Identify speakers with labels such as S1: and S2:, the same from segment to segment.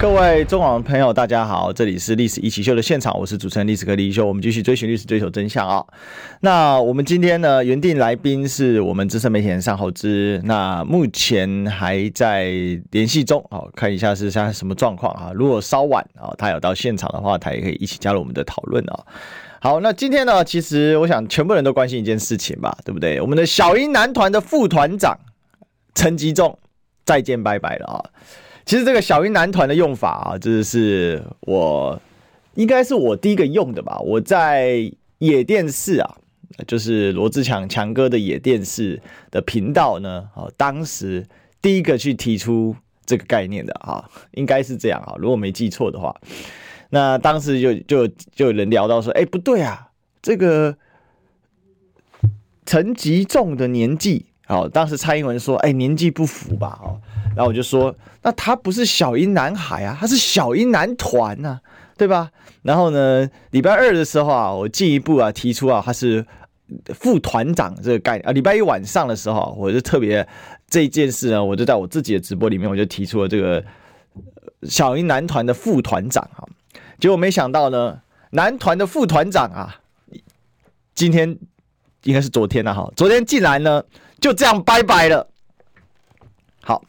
S1: 各位中广朋友，大家好，这里是历史一起秀的现场，我是主持人历史哥李一修，我们继续追寻历史，追求真相啊。那我们今天呢，原定来宾是我们资深媒体人尚厚之，那目前还在联系中，好，看一下是现在什么状况啊？如果稍晚啊，他有到现场的话，他也可以一起加入我们的讨论啊。好，那今天呢，其实我想全部人都关心一件事情吧，对不对？我们的小英男团的副团长陈吉仲再见拜拜了啊。其实这个小英男团的用法啊，这是我应该是我第一个用的吧。我在野电视啊，就是罗志强强哥的野电视的频道呢，哦，当时第一个去提出这个概念的啊，应该是这样啊，如果没记错的话。那当时就就就有人聊到说，哎，不对啊，这个陈吉仲的年纪，哦，当时蔡英文说，哎，年纪不符吧，哦。然后我就说，那他不是小英男孩啊，他是小英男团呐，对吧？然后呢，礼拜二的时候啊，我进一步啊提出啊，他是副团长这个概念啊。礼拜一晚上的时候，我就特别这件事呢，我就在我自己的直播里面，我就提出了这个小英男团的副团长啊。结果没想到呢，男团的副团长啊，今天应该是昨天了哈，昨天竟然呢就这样拜拜了。好。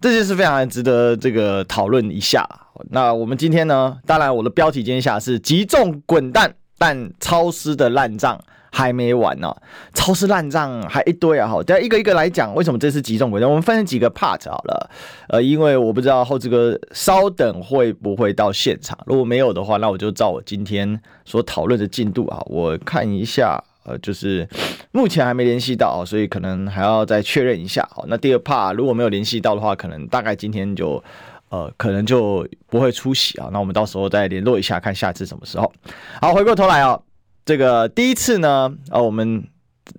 S1: 这就是非常值得这个讨论一下。那我们今天呢，当然我的标题今天下是“集中滚蛋”，但超市的烂账还没完呢、超市烂账还一堆啊！好，等一个一个来讲，为什么这次集中滚蛋？我们分成几个 part 好了。呃，因为我不知道厚之哥稍等会不会到现场，如果没有的话，那我就照我今天所讨论的进度啊，我看一下。呃，就是目前还没联系到，所以可能还要再确认一下。好，那第二帕如果没有联系到的话，可能大概今天就呃，可能就不会出席啊。那我们到时候再联络一下，看下次什么时候。好，回过头来哦，这个第一次呢，呃，我们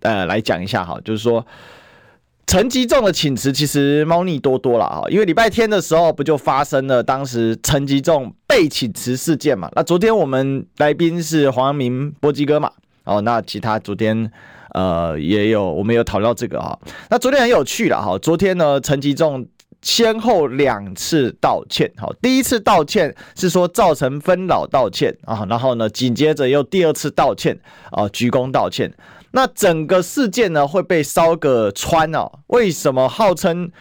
S1: 呃来讲一下哈，就是说陈吉仲的请辞其实猫腻多多了啊，因为礼拜天的时候不就发生了当时陈吉仲被请辞事件嘛。那昨天我们来宾是黄明波基哥嘛。哦，那其他昨天，呃，也有我们有讨论到这个啊。那昨天很有趣了哈。昨天呢，陈吉仲先后两次道歉。好，第一次道歉是说造成纷扰道歉啊，然后呢，紧接着又第二次道歉啊，鞠躬道歉。那整个事件呢会被烧个穿哦。为什么号称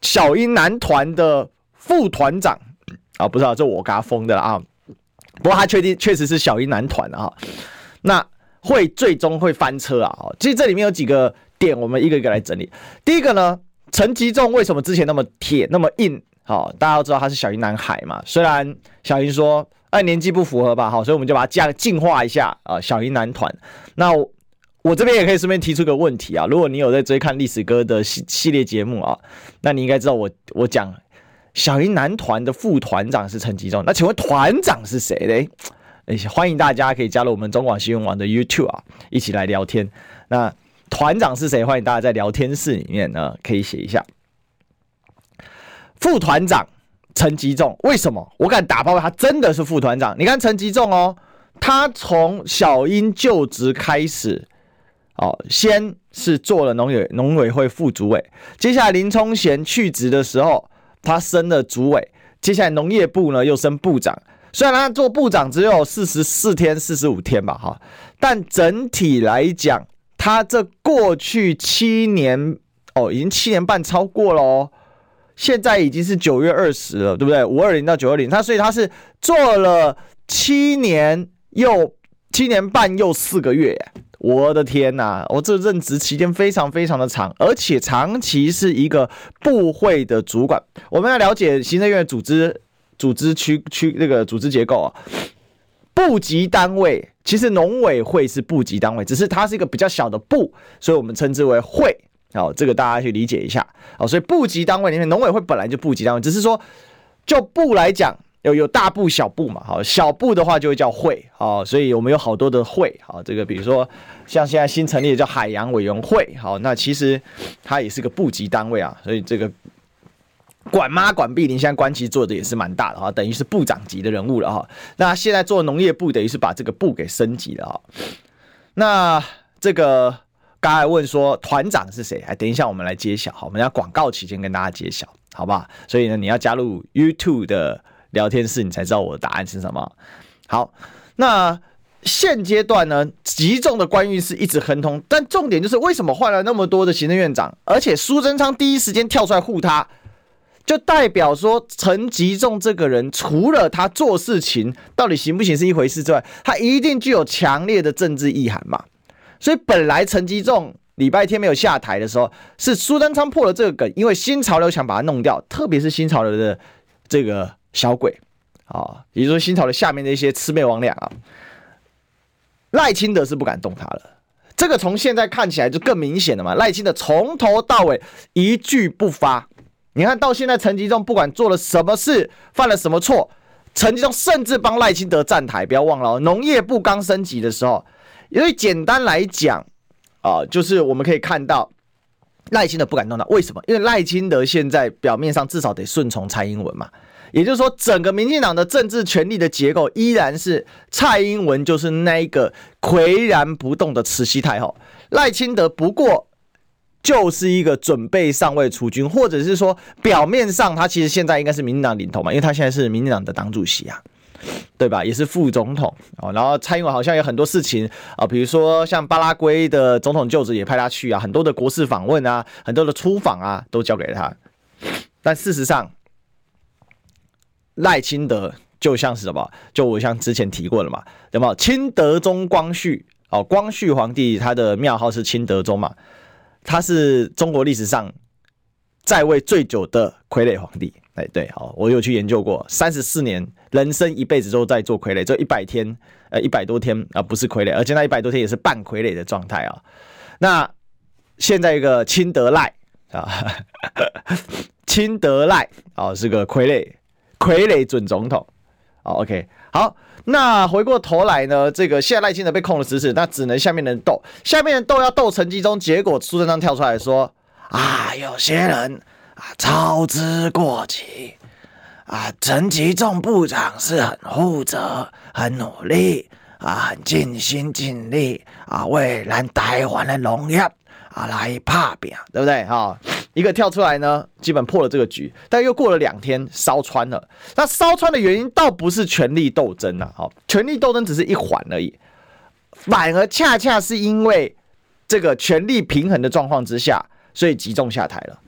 S1: 小英男团的副团长啊？不知道这我给他封的了啊。不过他确定确实是小英男团啊。那会最终会翻车啊！其实这里面有几个点，我们一个一个来整理。第一个呢，陈吉仲为什么之前那么铁那么硬？好，大家都知道他是小英男孩嘛。虽然小英说，哎，年纪不符合吧，好，所以我们就把它这样进化一下啊。小英男团。那我，我这边也可以顺便提出个问题啊，如果你有在追看历史哥的系系列节目啊，那你应该知道我我讲小英男团的副团长是陈吉仲，那请问团长是谁嘞？欢迎大家可以加入我们中广新闻网的 YouTube 啊，一起来聊天。那团长是谁？欢迎大家在聊天室里面呢，可以写一下。副团长陈吉仲，为什么？我敢打包，他真的是副团长。你看陈吉仲哦，他从小英就职开始，哦，先是做了农委农委会副主委，接下来林聪贤去职的时候，他升了主委，接下来农业部呢又升部长。虽然他做部长只有四十四天、四十五天吧，哈，但整体来讲，他这过去七年哦，已经七年半超过了哦，现在已经是九月二十了，对不对？五二零到九二零，他所以他是做了七年又七年半又四个月，我的天呐，我这任职期间非常非常的长，而且长期是一个部会的主管。我们要了解行政院组织。组织区区那个组织结构啊，部级单位其实农委会是部级单位，只是它是一个比较小的部，所以我们称之为会。好，这个大家去理解一下。好，所以部级单位里面，农委会本来就部级单位，只是说就部来讲有有大部小部嘛。好，小部的话就会叫会。好，所以我们有好多的会。好，这个比如说像现在新成立的叫海洋委员会。好，那其实它也是个部级单位啊，所以这个。管妈管碧玲现在官期做的也是蛮大的哈，等于是部长级的人物了哈。那现在做农业部，等于是把这个部给升级了哈。那这个刚才问说团长是谁？哎，等一下我们来揭晓，好，我们要广告期间跟大家揭晓，好不好？所以呢，你要加入 YouTube 的聊天室，你才知道我的答案是什么。好，那现阶段呢，集中的官运是一直亨通，但重点就是为什么换了那么多的行政院长，而且苏贞昌第一时间跳出来护他，就代表说陈吉仲这个人，除了他做事情到底行不行是一回事之外，他一定具有强烈的政治意涵嘛。所以本来陈吉仲礼拜天没有下台的时候，是苏贞昌破了这个梗，因为新潮流想把他弄掉，特别是新潮流的这个小鬼。啊，也就是说，新潮的下面的一些魑魅魍魉啊，赖清德是不敢动他了。这个从现在看起来就更明显了嘛。赖清德从头到尾一句不发。你看到现在，陈吉仲不管做了什么事，犯了什么错，陈吉仲甚至帮赖清德站台。不要忘了哦，农业部刚升级的时候，因为简单来讲啊，就是我们可以看到赖清德不敢动他。为什么？因为赖清德现在表面上至少得顺从蔡英文嘛。也就是说，整个民进党的政治权力的结构依然是蔡英文就是那一个岿然不动的慈禧太后，赖清德不过就是一个准备上位储君，或者是说表面上他其实现在应该是民进党领头嘛，因为他现在是民进党的党主席啊，对吧？也是副总统哦。然后蔡英文好像有很多事情啊，比如说像巴拉圭的总统就职也派他去啊，很多的国事访问啊，很多的出访啊都交给他，但事实上。赖清德就像是什么？就我像之前提过了嘛，有没有？清德宗光绪哦，光绪皇帝他的庙号是清德宗嘛，他是中国历史上在位最久的傀儡皇帝。哎，对，好，我有去研究过，三十四年，人生一辈子都在做傀儡，这一百天，呃，一百多天啊，不是傀儡，而且那一百多天也是半傀儡的状态啊。那现在一个钦德赖啊，钦德赖啊，是个傀儡。傀儡准总统，好，OK，好，那回过头来呢，这个现在赖清德被控了指使，那只能下面人斗，下面人斗要斗陈吉中，结果苏贞昌跳出来说啊，有些人啊操之过急啊，陈吉仲部长是很负责、很努力啊、很尽心尽力啊，为咱台湾的农业啊来打拼，对不对？哈。一个跳出来呢，基本破了这个局，但又过了两天烧穿了。那烧穿的原因倒不是权力斗争呐，好，权力斗争只是一环而已，反而恰恰是因为这个权力平衡的状况之下，所以集中下台了。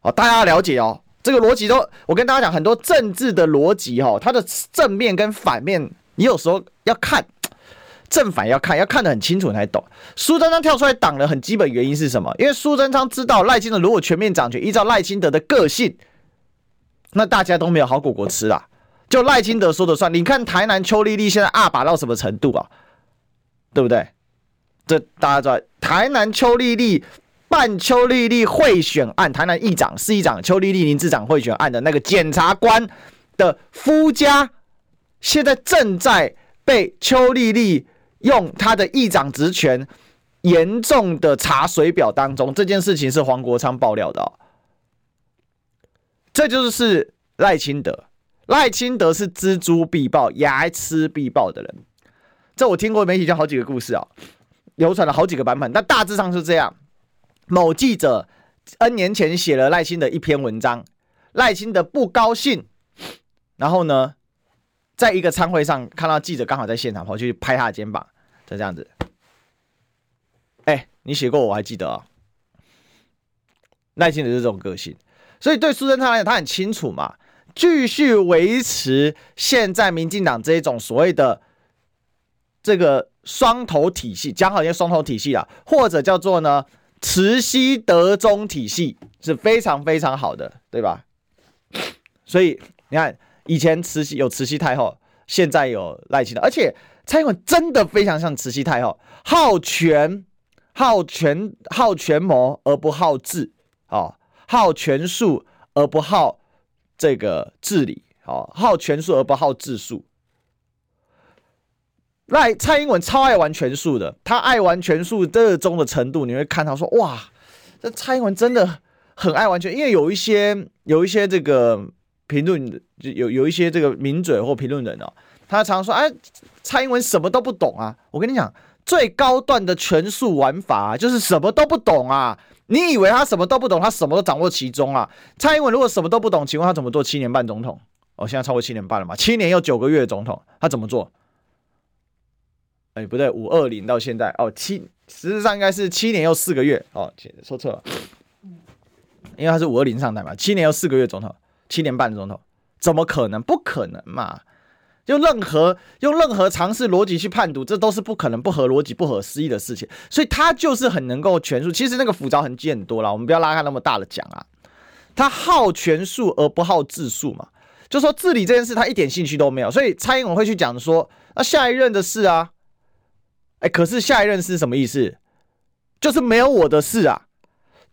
S1: 好，大家要了解哦，这个逻辑都我跟大家讲，很多政治的逻辑哈，它的正面跟反面，你有时候要看。正反要看，要看得很清楚才懂。苏贞昌跳出来挡的很基本原因是什么？因为苏贞昌知道赖清德如果全面掌权，依照赖清德的个性，那大家都没有好果果吃啦。就赖清德说的算。你看台南邱丽丽现在阿爸到什么程度啊？对不对？这大家知道，台南邱丽丽办邱丽丽贿选案，台南议长、市议长邱丽丽、林市长贿选案的那个检察官的夫家，现在正在被邱丽丽。用他的议长职权严重的查水表当中，这件事情是黄国昌爆料的哦。这就是赖清德，赖清德是錙铢必报、睚眦必报的人。这我听过媒体讲好几个故事啊，流传了好几个版本，但大致上是这样：某记者 N 年前写了赖清德一篇文章，赖清德不高兴，然后呢？在一个餐会上看到记者刚好在现场，跑去拍他的肩膀，就这样子。哎，你写过我还记得、哦。赖清德是这种个性，所以对苏贞昌来讲，他很清楚嘛，继续维持现在民进党这一种所谓的这个双头体系，讲好些双头体系啊，或者叫做呢慈禧德宗体系是非常非常好的，对吧？所以你看。以前慈禧有慈禧太后，现在有赖清德，而且蔡英文真的非常像慈禧太后，好权、好权、好权谋而不好治，哦，好权术而不好这个治理，哦，好权术而不好治术。赖蔡英文超爱玩权术的，他爱玩权术热衷的程度，你会看到说，哇，这蔡英文真的很爱玩权，因为有一些。有一些这个评论，有有一些这个名嘴或评论人哦，他常说：“哎，蔡英文什么都不懂啊！”我跟你讲，最高段的权术玩法就是什么都不懂啊！你以为他什么都不懂，他什么都掌握其中啊？蔡英文如果什么都不懂，请问他怎么做七年半总统？哦，现在超过七年半了嘛？七年又九个月总统，他怎么做？哎，不对，五二零到现在哦，七实际上应该是七年又四个月哦，说错了，因为他是五二零上台嘛，七年又四个月总统，七年半的总统，怎么可能？不可能嘛！用任何用任何常识逻辑去判读，这都是不可能、不合逻辑、不合思议的事情。所以他就是很能够权术。其实那个复杂痕迹很多了，我们不要拉开那么大的讲啊。他好权术而不好治术嘛，就说治理这件事他一点兴趣都没有。所以蔡英文会去讲说，那下一任的事啊，哎，可是下一任是什么意思？就是没有我的事啊。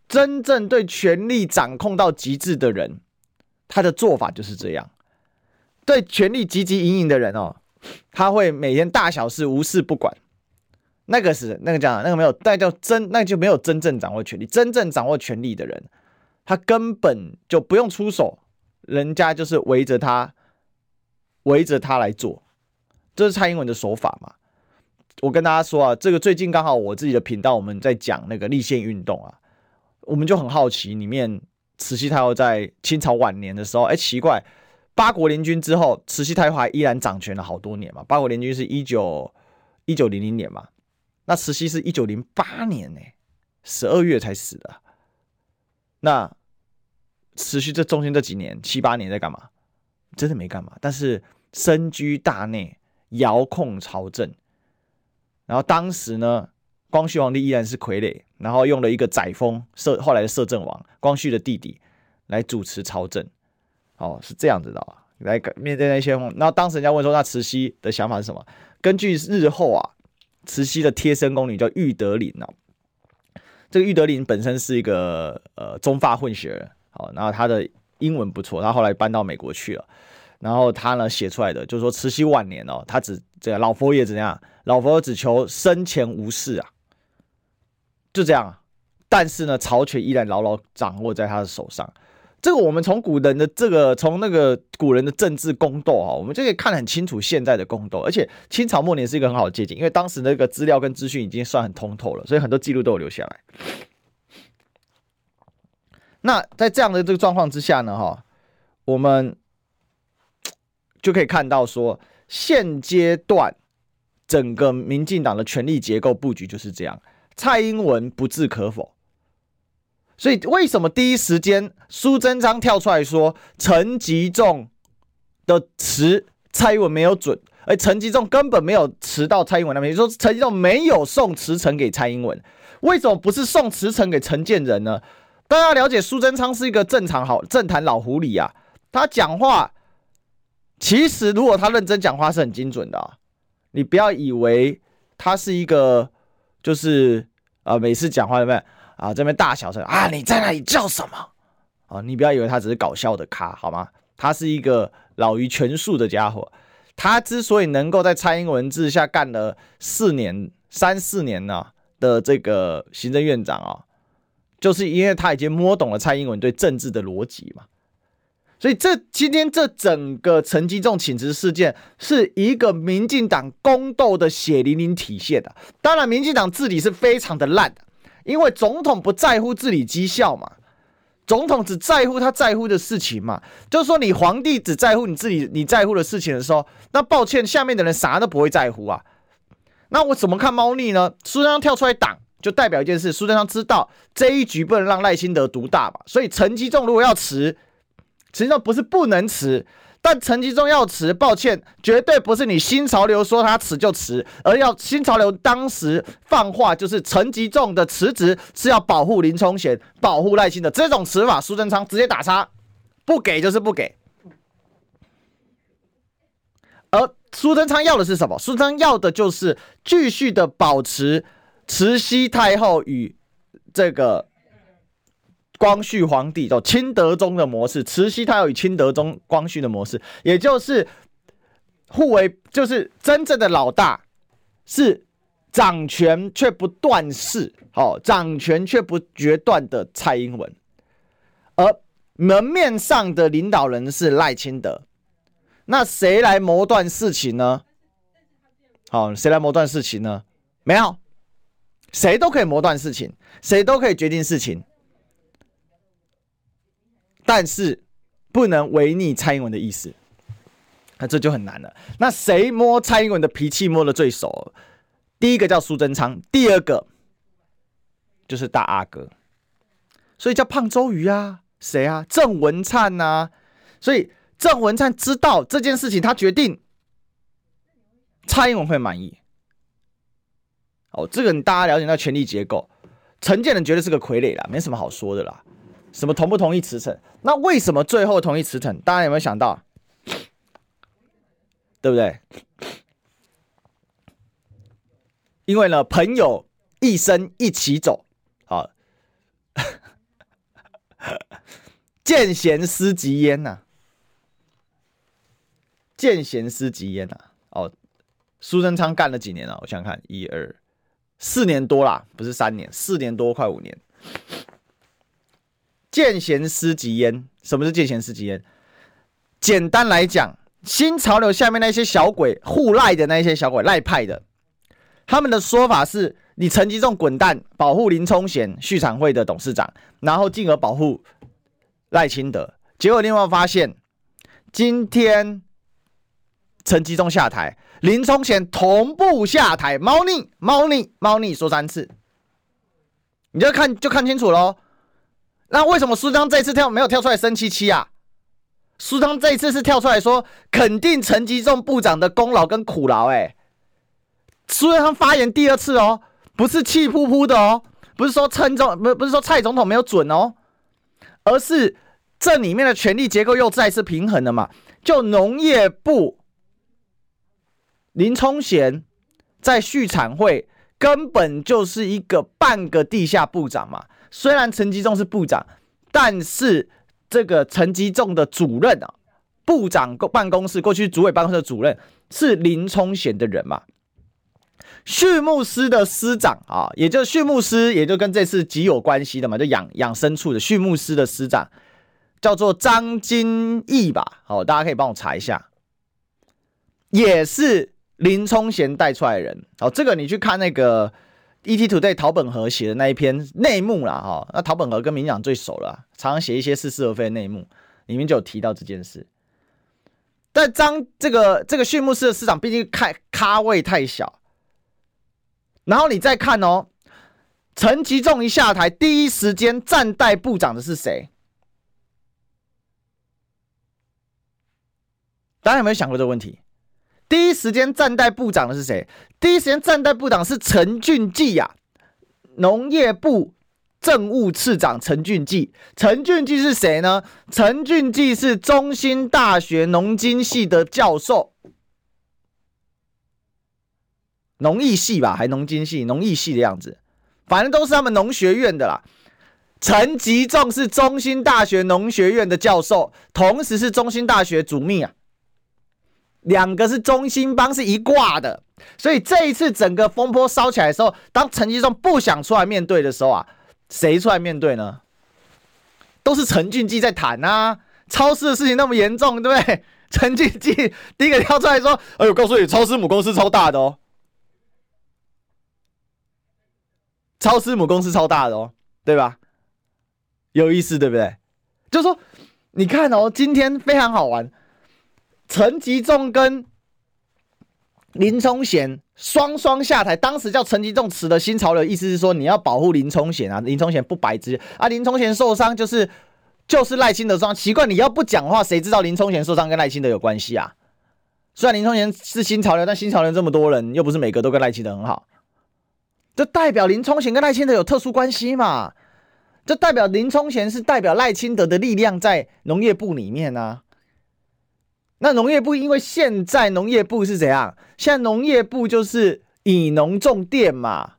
S1: 真正对权力掌控到极致的人，他的做法就是这样。对权力汲汲营营的人哦，他会每天大小事无事不管。那个是那个讲那个没有，那叫真，那就没有真正掌握权力。真正掌握权力的人，他根本就不用出手，人家就是围着他，围着他来做。这是蔡英文的手法嘛？我跟大家说啊，这个最近刚好我自己的频道我们在讲那个立宪运动啊，我们就很好奇里面慈禧太后在清朝晚年的时候，哎，奇怪。八国联军之后，慈禧太后依然掌权了好多年嘛。八国联军是一九一九零零年嘛，那慈禧是一九零八年呢，十二月才死的。那慈禧这中间这几年七八年在干嘛？真的没干嘛，但是身居大内，遥控朝政。然后当时呢，光绪皇帝依然是傀儡，然后用了一个载沣摄后来的摄政王光绪的弟弟来主持朝政。哦，是这样子的啊，来面对那些，然后当时人家问说，那慈禧的想法是什么？根据日后啊，慈禧的贴身宫女叫裕德林哦，这个裕德林本身是一个呃中法混血，好，然后他的英文不错，他后来搬到美国去了，然后他呢写出来的就是说，慈禧晚年哦，他只这个老佛爷怎样？老佛爷只求生前无事啊，就这样，但是呢，朝权依然牢牢掌握在他的手上。这个我们从古人的这个，从那个古人的政治宫斗啊，我们就可以看得很清楚现在的宫斗。而且清朝末年是一个很好的借鉴，因为当时那个资料跟资讯已经算很通透了，所以很多记录都有留下来。那在这样的这个状况之下呢，哈，我们就可以看到说，现阶段整个民进党的权力结构布局就是这样，蔡英文不置可否。所以为什么第一时间苏贞昌跳出来说陈吉仲的词蔡英文没有准，而陈吉仲根本没有辞到蔡英文那边，说陈吉仲没有送辞呈给蔡英文，为什么不是送辞呈给陈建仁呢？大家了解苏贞昌是一个正常好政坛老狐狸啊，他讲话其实如果他认真讲话是很精准的啊，你不要以为他是一个就是啊每次讲话有没有？啊，这边大小声啊！你在那里叫什么？啊，你不要以为他只是搞笑的咖，好吗？他是一个老于权术的家伙。他之所以能够在蔡英文治下干了四年、三四年呢的这个行政院长啊，就是因为他已经摸懂了蔡英文对政治的逻辑嘛。所以这今天这整个陈吉仲请辞事件，是一个民进党宫斗的血淋淋体现的。当然，民进党治理是非常的烂的。因为总统不在乎治理绩效嘛，总统只在乎他在乎的事情嘛。就是说，你皇帝只在乎你自己你在乎的事情的时候，那抱歉，下面的人啥都不会在乎啊。那我怎么看猫腻呢？苏贞昌跳出来挡，就代表一件事：苏贞昌知道这一局不能让赖清德独大嘛。所以陈吉仲如果要辞，实际上不是不能辞。但陈吉仲要辞，抱歉，绝对不是你新潮流说他辞就辞，而要新潮流当时放话就是陈吉仲的辞职是要保护林冲贤、保护赖清德这种辞法，苏贞昌直接打叉，不给就是不给。而苏贞昌要的是什么？苏贞昌要的就是继续的保持慈禧太后与这个。光绪皇帝叫清德宗的模式，慈禧太后与清德宗光绪的模式，也就是互为，就是真正的老大是掌权却不断势，好，掌权却不决断的蔡英文，而门面上的领导人是赖清德，那谁来谋断事情呢？好，谁来谋断事情呢？没有，谁都可以谋断事情，谁都可以决定事情，但是不能违逆蔡英文的意思，那这就很难了。那谁摸蔡英文的脾气摸得最熟？第一个叫苏贞昌，第二个就是大阿哥，所以叫胖周瑜啊。谁啊？郑文灿呐、啊。所以郑文灿知道这件事情，他决定蔡英文会满意。哦，这个你大家了解到权力结构，陈建仁绝对是个傀儡啦，没什么好说的啦。什么同不同意辞呈？那为什么最后同意辞呈？大家有没有想到？对不对？因为呢，朋友一生一起走，好。见贤思齐焉呐，见贤思齐焉呐。哦，苏贞昌干了几年了？我想看，一二四年多啦，不是三年，四年多，快五年。见贤思齐焉，什么是见贤思齐焉？简单来讲，新潮流下面那些小鬼，护赖的那些小鬼，赖派的，他们的说法是：你陈吉仲滚蛋，保护林冲贤，旭产会的董事长，然后进而保护。赖清德，结果另外发现，今天陈吉仲下台，林冲贤同步下台，猫腻猫腻猫腻说三次，你就看就看清楚喽。那为什么苏章这次跳没有跳出来生气气啊？苏章这一次是跳出来说肯定陈吉仲部长的功劳跟苦劳，哎，苏章发言第二次哦，不是气噗噗的哦，不是说陈总不不是说蔡总统没有准哦。而是这里面的权力结构又再次平衡了嘛？就农业部林聪贤在续产会根本就是一个半个地下部长嘛。虽然陈吉仲是部长，但是这个陈吉仲的主任啊，部长办公室过去主委办公室的主任是林聪贤的人嘛。畜牧司的司长啊，也就畜牧司，也就跟这次极有关系的嘛，就养养牲畜的畜牧司的司长叫做张金义吧？好，大家可以帮我查一下，也是林聪贤带出来的人。好，这个你去看那个 ETtoday 陶本和写的那一篇内幕啦。哈。那陶本和跟民党最熟了，常常写一些似是而非的内幕，里面就有提到这件事。但张这个这个畜牧室的司长，毕竟太咖位太小。然后你再看哦，陈吉仲一下台，第一时间暂代部长的是谁？大家有没有想过这个问题？第一时间站代部长的是谁？第一时间站代部长是陈俊记呀，农业部政务次长陈俊记。陈俊记是谁呢？陈俊记是中兴大学农经系的教授。农艺系吧，还农经系、农艺系的样子，反正都是他们农学院的啦。陈吉仲是中兴大学农学院的教授，同时是中兴大学主秘啊，两个是中心帮是一挂的。所以这一次整个风波烧起来的时候，当陈吉仲不想出来面对的时候啊，谁出来面对呢？都是陈俊基在谈啊。超市的事情那么严重，对不对？陈俊基第一个跳出来说：“哎呦，告诉你，超市母公司超大的哦。”超市母公司超大的哦，对吧？有意思，对不对？就是说，你看哦，今天非常好玩，陈吉仲跟林冲贤双双下台。当时叫陈吉仲辞的新潮流，意思是说你要保护林冲贤啊，林冲贤不白之啊，林冲贤受伤就是就是赖清德伤。奇怪，你要不讲话，谁知道林冲贤受伤跟赖清德有关系啊？虽然林冲贤是新潮流，但新潮流这么多人，又不是每个都跟赖清德很好。这代表林冲贤跟赖清德有特殊关系嘛？这代表林冲贤是代表赖清德的力量在农业部里面啊。那农业部因为现在农业部是怎样？现在农业部就是以农种电嘛，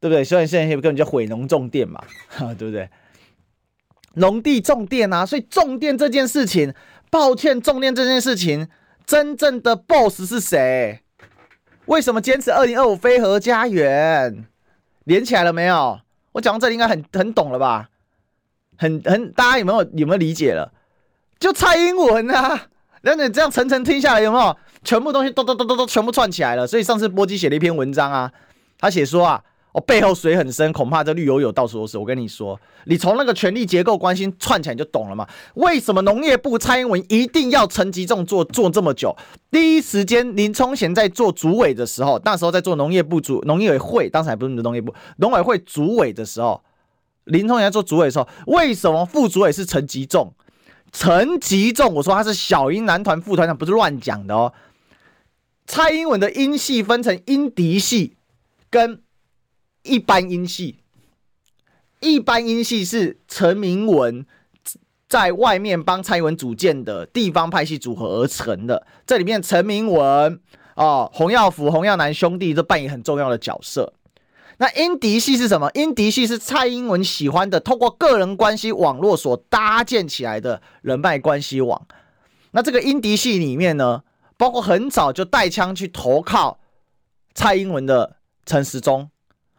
S1: 对不对？所以现在根本就毁农种电嘛，对不对？农地种电啊，所以种电这件事情，抱歉，种电这件事情，真正的 boss 是谁？为什么坚持二零二五非核家园？连起来了没有？我讲到这里应该很很懂了吧？很很，大家有没有有没有理解了？就蔡英文啊，那你这样层层听下来，有没有全部东西都都都都都全部串起来了？所以上次波基写了一篇文章啊，他写说啊。我、哦、背后水很深，恐怕这绿油油到处都是。我跟你说，你从那个权力结构关系串起来就懂了嘛？为什么农业部蔡英文一定要陈吉仲做做这么久？第一时间林冲贤在做主委的时候，那时候在做农业部主农业委会，当时还不是农业部农委会主委的时候，林冲贤做主委的时候，为什么副主委是陈吉仲？陈吉仲，我说他是小英男团副团长，不是乱讲的哦。蔡英文的英系分成英嫡系跟。一般英系，一般英系是陈明文在外面帮蔡英文组建的地方派系组合而成的。这里面陈明文哦，洪耀福、洪耀南兄弟都扮演很重要的角色。那英迪系是什么？英迪系是蔡英文喜欢的，透过个人关系网络所搭建起来的人脉关系网。那这个英迪系里面呢，包括很早就带枪去投靠蔡英文的陈时中。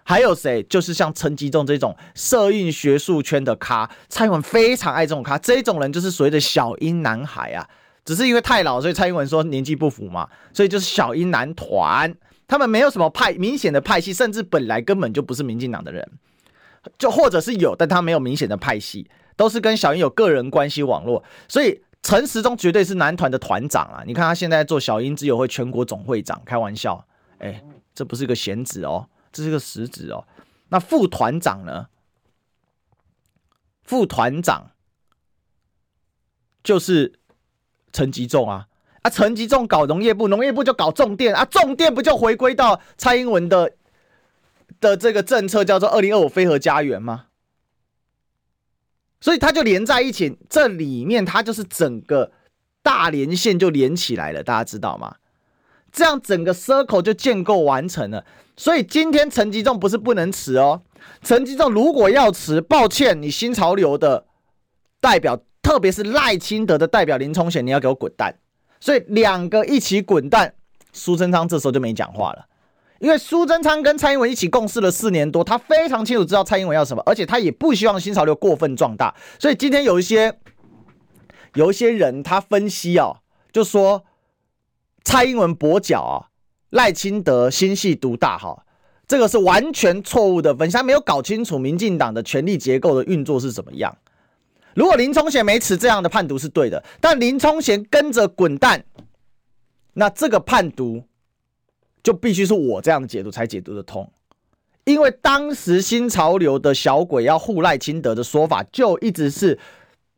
S1: 还有谁？就是像陈吉仲这种社运学术圈的咖，蔡英文非常爱这种咖。这种人就是所谓的小英男孩啊，只是因为太老，所以蔡英文说年纪不符嘛，所以就是小英男团。他们没有什么派明显的派系，甚至本来根本就不是民进党的人，就或者是有，但他没有明显的派系，都是跟小英有个人关系网络。所以陈时中绝对是男团的团长啊！你看他现在做小英之友会全国总会长，开玩笑，哎，这不是个闲职哦。这是个实职哦，那副团长呢？副团长就是陈吉仲啊啊！陈吉仲搞农业部，农业部就搞重电啊，重电不就回归到蔡英文的的这个政策，叫做二零二五飞核家园吗？所以他就连在一起，这里面他就是整个大连线就连起来了，大家知道吗？这样整个 circle 就建构完成了。所以今天陈吉仲不是不能辞哦，陈吉仲如果要辞，抱歉，你新潮流的代表，特别是赖清德的代表林冲贤，你要给我滚蛋。所以两个一起滚蛋，苏贞昌这时候就没讲话了，因为苏贞昌跟蔡英文一起共事了四年多，他非常清楚知道蔡英文要什么，而且他也不希望新潮流过分壮大。所以今天有一些有一些人他分析哦，就说蔡英文跛脚啊。赖清德心系独大，哈，这个是完全错误的分析，他没有搞清楚民进党的权力结构的运作是怎么样。如果林冲贤没持这样的判读是对的，但林冲贤跟着滚蛋，那这个判读就必须是我这样的解读才解读得通。因为当时新潮流的小鬼要护赖清德的说法，就一直是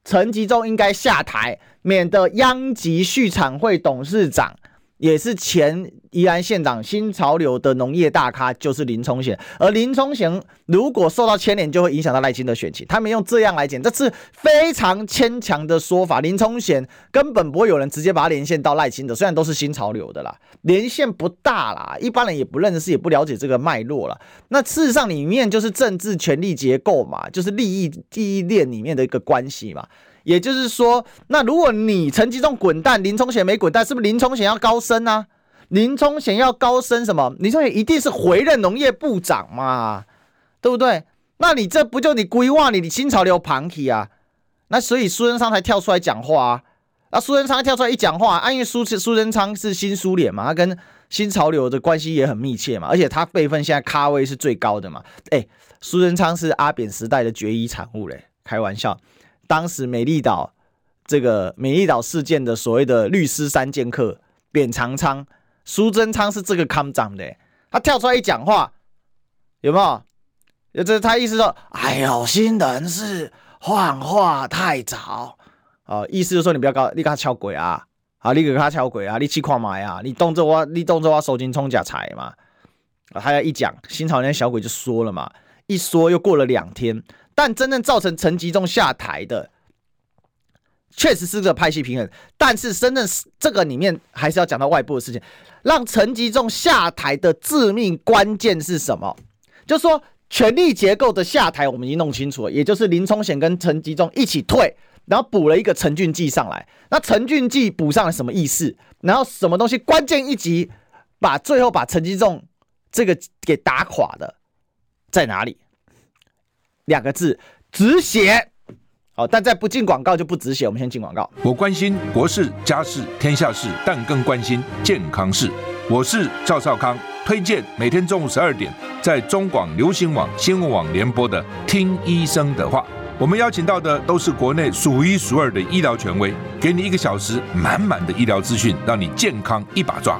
S1: 陈吉仲应该下台，免得殃及畜产会董事长。也是前宜兰县长新潮流的农业大咖，就是林聪贤。而林聪贤如果受到牵连，就会影响到赖清德选情。他们用这样来讲，这是非常牵强的说法。林聪贤根本不会有人直接把他连线到赖清德，虽然都是新潮流的啦，连线不大啦，一般人也不认识，也不了解这个脉络了。那事实上里面就是政治权力结构嘛，就是利益利益链里面的一个关系嘛。也就是说，那如果你陈吉仲滚蛋，林冲贤没滚蛋，是不是林冲贤要高升啊？林冲贤要高升什么？林冲贤一定是回任农业部长嘛，对不对？那你这不就你规划你你新潮流旁体啊？那所以苏贞昌才跳出来讲话啊。那苏贞昌跳出来一讲话，啊，因为苏苏贞昌是新苏联嘛，他跟新潮流的关系也很密切嘛，而且他辈分现在咖位是最高的嘛。哎，苏贞昌是阿扁时代的决一产物嘞，开玩笑。当时美丽岛这个美丽岛事件的所谓的律师三剑客扁长昌、苏贞昌是这个康长的，他跳出来一讲话，有没有？这他意思说，哎呦，新人是幻化太早哦，意思就是说你不要搞，你给他敲鬼啊，啊，你给他敲鬼啊，你去看买啊，你动作我，你动作我收金充假财嘛，他要一讲，新潮那小鬼就说了嘛，一说又过了两天。但真正造成陈吉仲下台的，确实是个派系平衡。但是真正这个里面还是要讲到外部的事情，让陈吉仲下台的致命关键是什么？就说权力结构的下台，我们已经弄清楚了，也就是林冲贤跟陈吉仲一起退，然后补了一个陈俊记上来。那陈俊记补上了什么意思？然后什么东西关键一集，把最后把陈吉仲这个给打垮的在哪里？两个字，止血，好，但在不进广告就不止血，我们先进广告。
S2: 我关心国事、家事、天下事，但更关心健康事。我是赵少康，推荐每天中午十二点在中广流行网、新闻网联播的《听医生的话》。我们邀请到的都是国内数一数二的医疗权威，给你一个小时满满的医疗资讯，让你健康一把抓。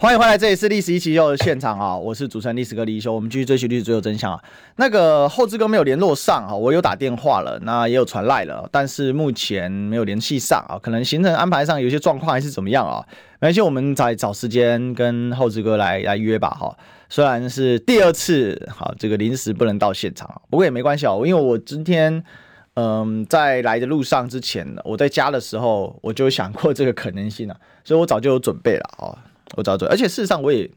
S1: 欢迎回来，这里是历史一起秀的现场啊！我是主持人历史哥李一修，我们继续追寻历史，追求真相啊！那个后制哥没有联络上啊，我有打电话了，那也有传赖了，但是目前没有联系上啊，可能行程安排上有些状况还是怎么样啊？没关系，我们再找时间跟后制哥来来约吧哈。虽然是第二次，好，这个临时不能到现场，不过也没关系啊，因为我今天嗯在来的路上之前，我在家的时候我就想过这个可能性了，所以我早就有准备了啊。我找准，而且事实上我也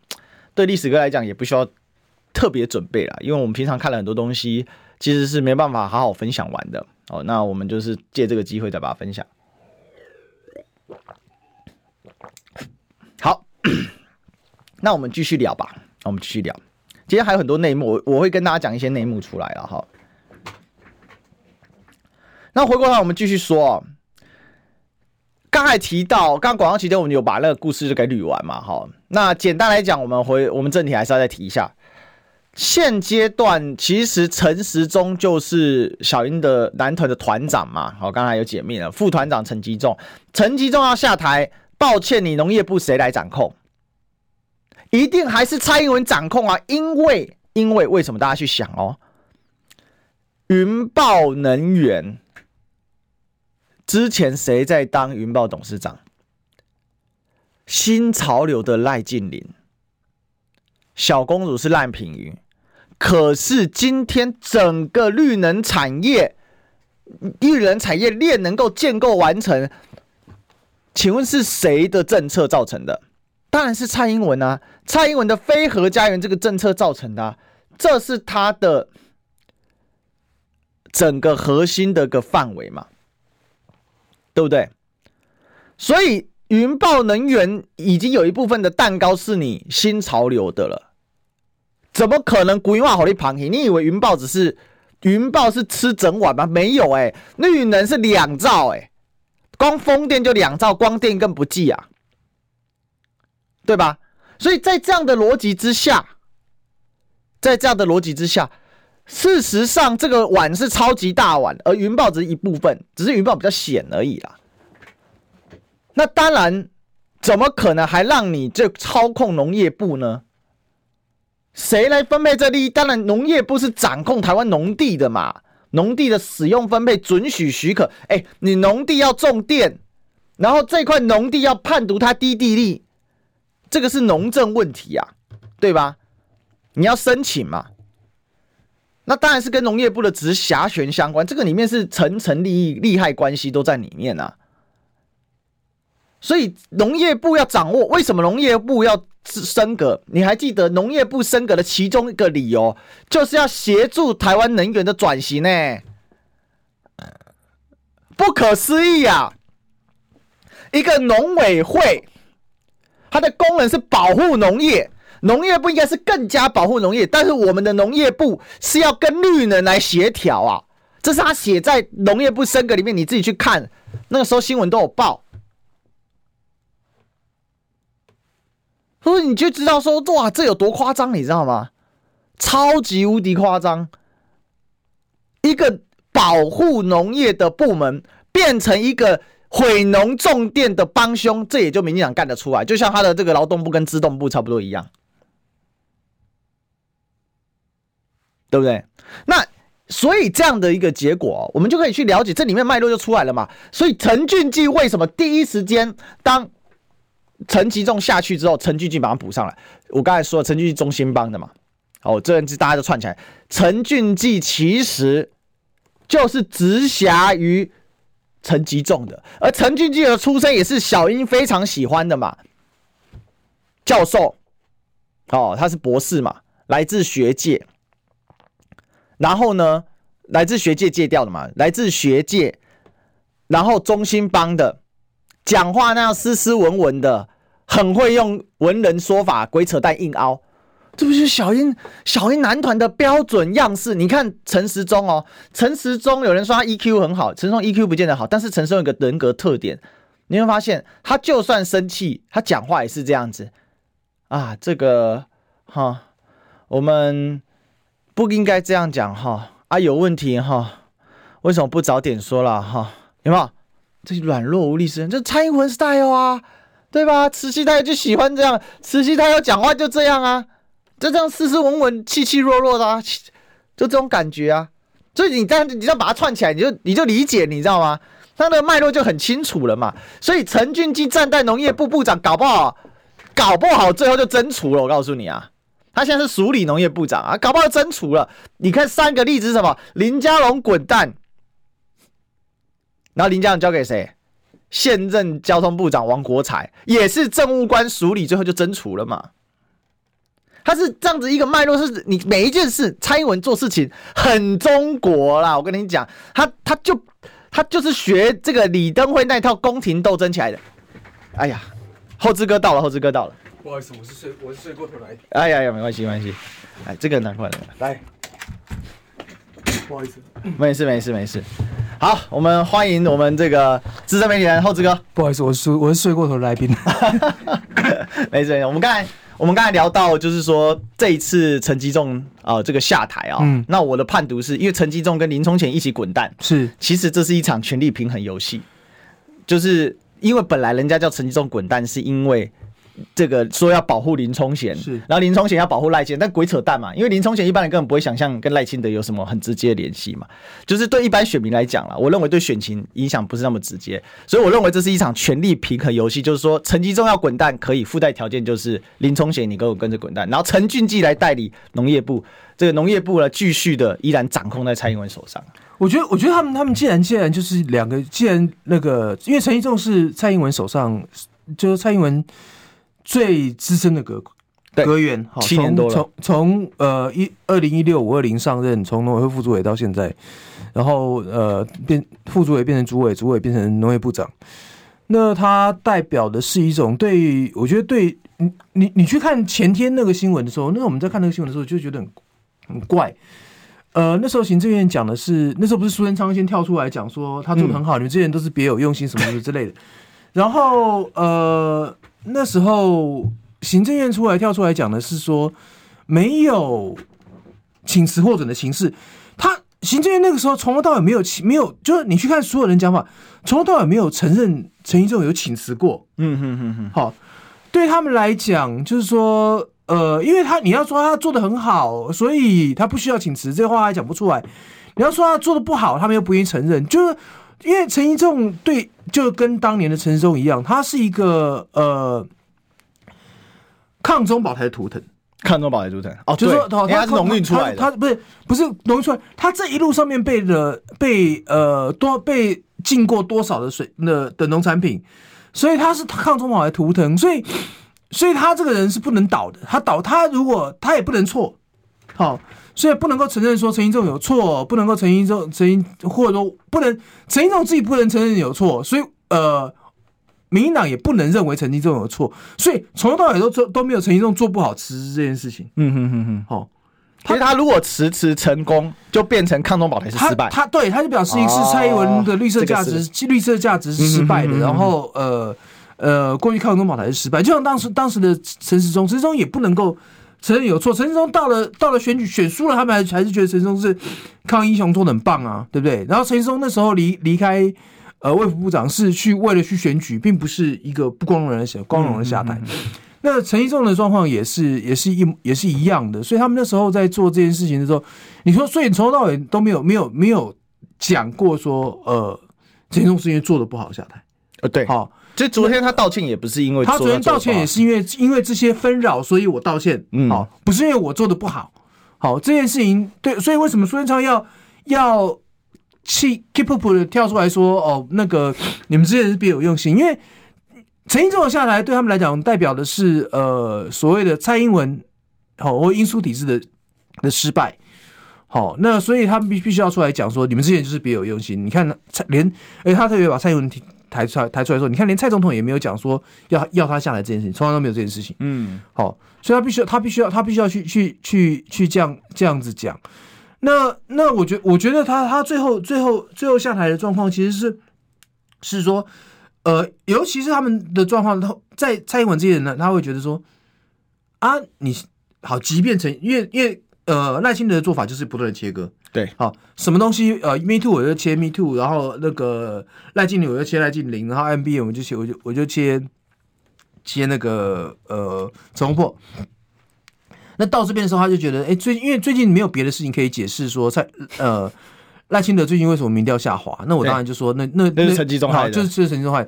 S1: 对历史哥来讲也不需要特别准备啦，因为我们平常看了很多东西，其实是没办法好好分享完的哦。那我们就是借这个机会再把它分享。好，那我们继续聊吧。我们继续聊，今天还有很多内幕，我我会跟大家讲一些内幕出来了哈。那回过头来，我们继续说。刚才提到，刚刚广告期间我们有把那个故事就给捋完嘛？哈，那简单来讲，我们回我们正题还是要再提一下。现阶段其实陈时中就是小英的男团的团长嘛。好，刚才有解密了，副团长陈吉仲，陈吉仲要下台，抱歉，你农业部谁来掌控？一定还是蔡英文掌控啊？因为因为为什么大家去想哦？云豹能源。之前谁在当云豹董事长？新潮流的赖静玲，小公主是赖品妤。可是今天整个绿能产业、绿能产业链能够建构完成，请问是谁的政策造成的？当然是蔡英文啊！蔡英文的非核家园这个政策造成的，这是他的整个核心的个范围嘛。对不对？所以云豹能源已经有一部分的蛋糕是你新潮流的了，怎么可能规划好你旁你以为云豹只是云豹是吃整碗吗？没有哎、欸，绿能是两兆哎、光风电就两兆，光电更不计啊，对吧？所以在这样的逻辑之下，在这样的逻辑之下。事实上，这个碗是超级大碗，而云豹只是一部分，只是云豹比较浅而已啦。那当然，怎么可能还让你这操控农业部呢？谁来分配这利益？当然，农业部是掌控台湾农地的嘛，农地的使用分配准许许可。哎，你农地要种电，然后这块农地要判读它低地利，这个是农政问题啊，对吧？你要申请嘛。那当然是跟农业部的直辖权相关，这个里面是层层利益、利害关系都在里面啊。所以农业部要掌握，为什么农业部要升格？你还记得农业部升格的其中一个理由，就是要协助台湾能源的转型呢？不可思议啊！一个农委会，它的功能是保护农业。农业部应该是更加保护农业，但是我们的农业部是要跟绿能来协调啊，这是他写在农业部升格里面，你自己去看，那个时候新闻都有报，所以你就知道说，哇，这有多夸张，你知道吗？超级无敌夸张，一个保护农业的部门变成一个毁农重电的帮凶，这也就民进党干得出来，就像他的这个劳动部跟资动部差不多一样。对不对？那所以这样的一个结果，我们就可以去了解这里面脉络就出来了嘛。所以陈俊记为什么第一时间当陈吉仲下去之后，陈俊记把他补上来？我刚才说了，陈俊记中心帮的嘛。哦，这样子大家都串起来。陈俊记其实就是直辖于陈吉仲的，而陈俊基的出身也是小英非常喜欢的嘛，教授，哦，他是博士嘛，来自学界，然后呢，来自学界借调的嘛，来自学界，然后中兴帮的，讲话那样斯斯文文的，很会用文人说法，鬼扯淡硬凹。这不就是小英小英男团的标准样式？你看陈时中哦，陈时中有人说他 EQ 很好，陈时中 EQ 不见得好，但是陈时中有个人格特点，你会发现他就算生气，他讲话也是这样子啊。这个哈，我们不应该这样讲哈啊，有问题哈，为什么不早点说了哈？有没有？这软弱无力之人，这蔡英文 style 啊，对吧？慈禧太后就喜欢这样，慈禧太后讲话就这样啊。就这样斯斯文文、气气弱弱的啊，就这种感觉啊。所以你这样，你这样把它串起来，你就你就理解，你知道吗？它的脉络就很清楚了嘛。所以陈俊基暂代农业部部长，搞不好，搞不好最后就真除了。我告诉你啊，他现在是署理农业部长啊，搞不好真除了。你看三个例子是什么？林佳龙滚蛋，然后林佳龙交给谁？现任交通部长王国材，也是政务官署理，最后就真除了嘛。他是这样子一个脉络，是你每一件事，蔡英文做事情很中国啦。我跟你讲，他他就他就是学这个李登辉那套宫廷斗争起来的。哎呀，后知哥到了，后知哥到了。
S3: 不好意思，我是睡我是睡过头来。
S1: 哎呀呀，没关系没关系。哎，这个拿过来来。
S3: 不好意思，
S1: 没事没事没事。好，我们欢迎我们这个资深媒体人厚子哥。
S3: 不好意思，我是睡我是睡过头的来
S1: 宾。没事，我们刚才。我们刚才聊到，就是说这一次陈吉仲啊、呃，这个下台啊、哦，嗯，那我的判读是因为陈吉仲跟林聪贤一起滚蛋，
S3: 是，
S1: 其实这是一场权力平衡游戏，就是因为本来人家叫陈吉仲滚蛋，是因为。这个说要保护林冲贤，是，然后林冲贤要保护赖清德，但鬼扯淡嘛，因为林冲贤一般人根本不会想象跟赖清德有什么很直接的联系嘛，就是对一般选民来讲啦，我认为对选情影响不是那么直接，所以我认为这是一场权力平衡游戏，就是说陈吉仲要滚蛋可以附带条件就是林冲贤你跟我跟着滚蛋，然后陈俊基来代理农业部，这个农业部呢继续的依然掌控在蔡英文手上。
S3: 我觉得，我觉得他们他们既然既然就是两个，既然那个，因为陈吉仲是蔡英文手上，就是蔡英文。最资深的阁阁员，好，七年多了，从从呃一二零一六五二零上任，从农委会副主委到现在，然后呃变副主委变成主委，主委变成农业部长。那他代表的是一种对，我觉得对你你你去看前天那个新闻的时候，那我们在看那个新闻的时候就觉得很很怪。呃，那时候行政院讲的是，那时候不是苏贞昌先跳出来讲说他做的很好，嗯、你们这些人都是别有用心什么什么之类的。然后呃。那时候行政院出来跳出来讲的是说，没有请辞获准的形式。他行政院那个时候从头到尾没有没有，就是你去看所有人讲法，从头到尾没有承认陈吉仲有请辞过。嗯哼哼哼。好，对他们来讲，就是说，呃，因为他你要说他做的很好，所以他不需要请辞，这话还讲不出来。你要说他做的不好，他们又不愿意承认，就是。因为陈一仲对，就跟当年的陈世忠一样，他是一个呃抗中保台的图腾，
S1: 抗中保台图腾。
S3: 哦，就是说他
S1: 他是农运出来的，
S3: 他，他不是不是农运出来，他这一路上面被的被呃多被进过多少的水的的农产品，所以他是抗中保台图腾，所以所以他这个人是不能倒的，他倒他如果他也不能错，好。所以不能够承认说陈一仲有错，不能够陈吉仲陈或者说不能陈吉仲自己不能承认有错，所以呃，民进党也不能认为陈一仲有错，所以从头到尾都做都没有陈一仲做不好辞职这件事情。嗯哼哼哼，好，
S1: 所以他如果迟迟成功，就变成抗中保台是失败。
S3: 他，他对他就表示是蔡英文的绿色价值，哦这个、绿色价值是失败的。嗯、哼哼哼然后呃呃，过去抗中保台是失败，就像当时当时的陈时中，陈时中也不能够。承认有错，陈时中到了到了选举选输了，他们还还是觉得陈时中是抗英雄做的很棒啊，对不对？然后陈时中那时候离离开呃卫福部长是去为了去选举，并不是一个不光荣的下光荣的下台。嗯嗯嗯、那陈一中的状况也是也是一也是一样的，所以他们那时候在做这件事情的时候，你说所以从头到尾都没有没有没有讲过说呃陈一中是因为做的不好下台，
S1: 呃对，好。所以昨天他道歉也不是因为
S3: 他昨天道歉也是因为因为这些纷扰，所以我道歉。嗯，好，不是因为我做的不好。好，这件事情对，所以为什么苏贞昌要要气 keep up 的跳出来说，哦，那个你们之前是别有用心，因为陈时中下来对他们来讲，代表的是呃所谓的蔡英文好或英苏体制的的失败。好，那所以他们必必须要出来讲说，你们之前就是别有用心。你看蔡连，哎，他特别把蔡英文抬出来抬出来说，你看连蔡总统也没有讲说要要他下来这件事情，从来都没有这件事情。嗯，好，所以他必须要他必须要他必须要去去去去这样这样子讲。那那我觉我觉得他他最后最后最后下台的状况其实是是说，呃，尤其是他们的状况，他在蔡英文这些人呢，他会觉得说啊，你好，即便成因为因为。呃，赖清德的做法就是不断的切割，
S1: 对，
S3: 好，什么东西呃，Me Too 我就切 Me Too，然后那个赖静玲我就切赖静玲，然后 MBA，我们就切我就我就切切那个呃陈红破。那到这边的时候，他就觉得，哎、欸，最因为最近没有别的事情可以解释说蔡呃赖清德最近为什么民调下滑，那我当然就说，那那那
S1: 是陈吉仲害的，
S3: 就是是陈吉仲害。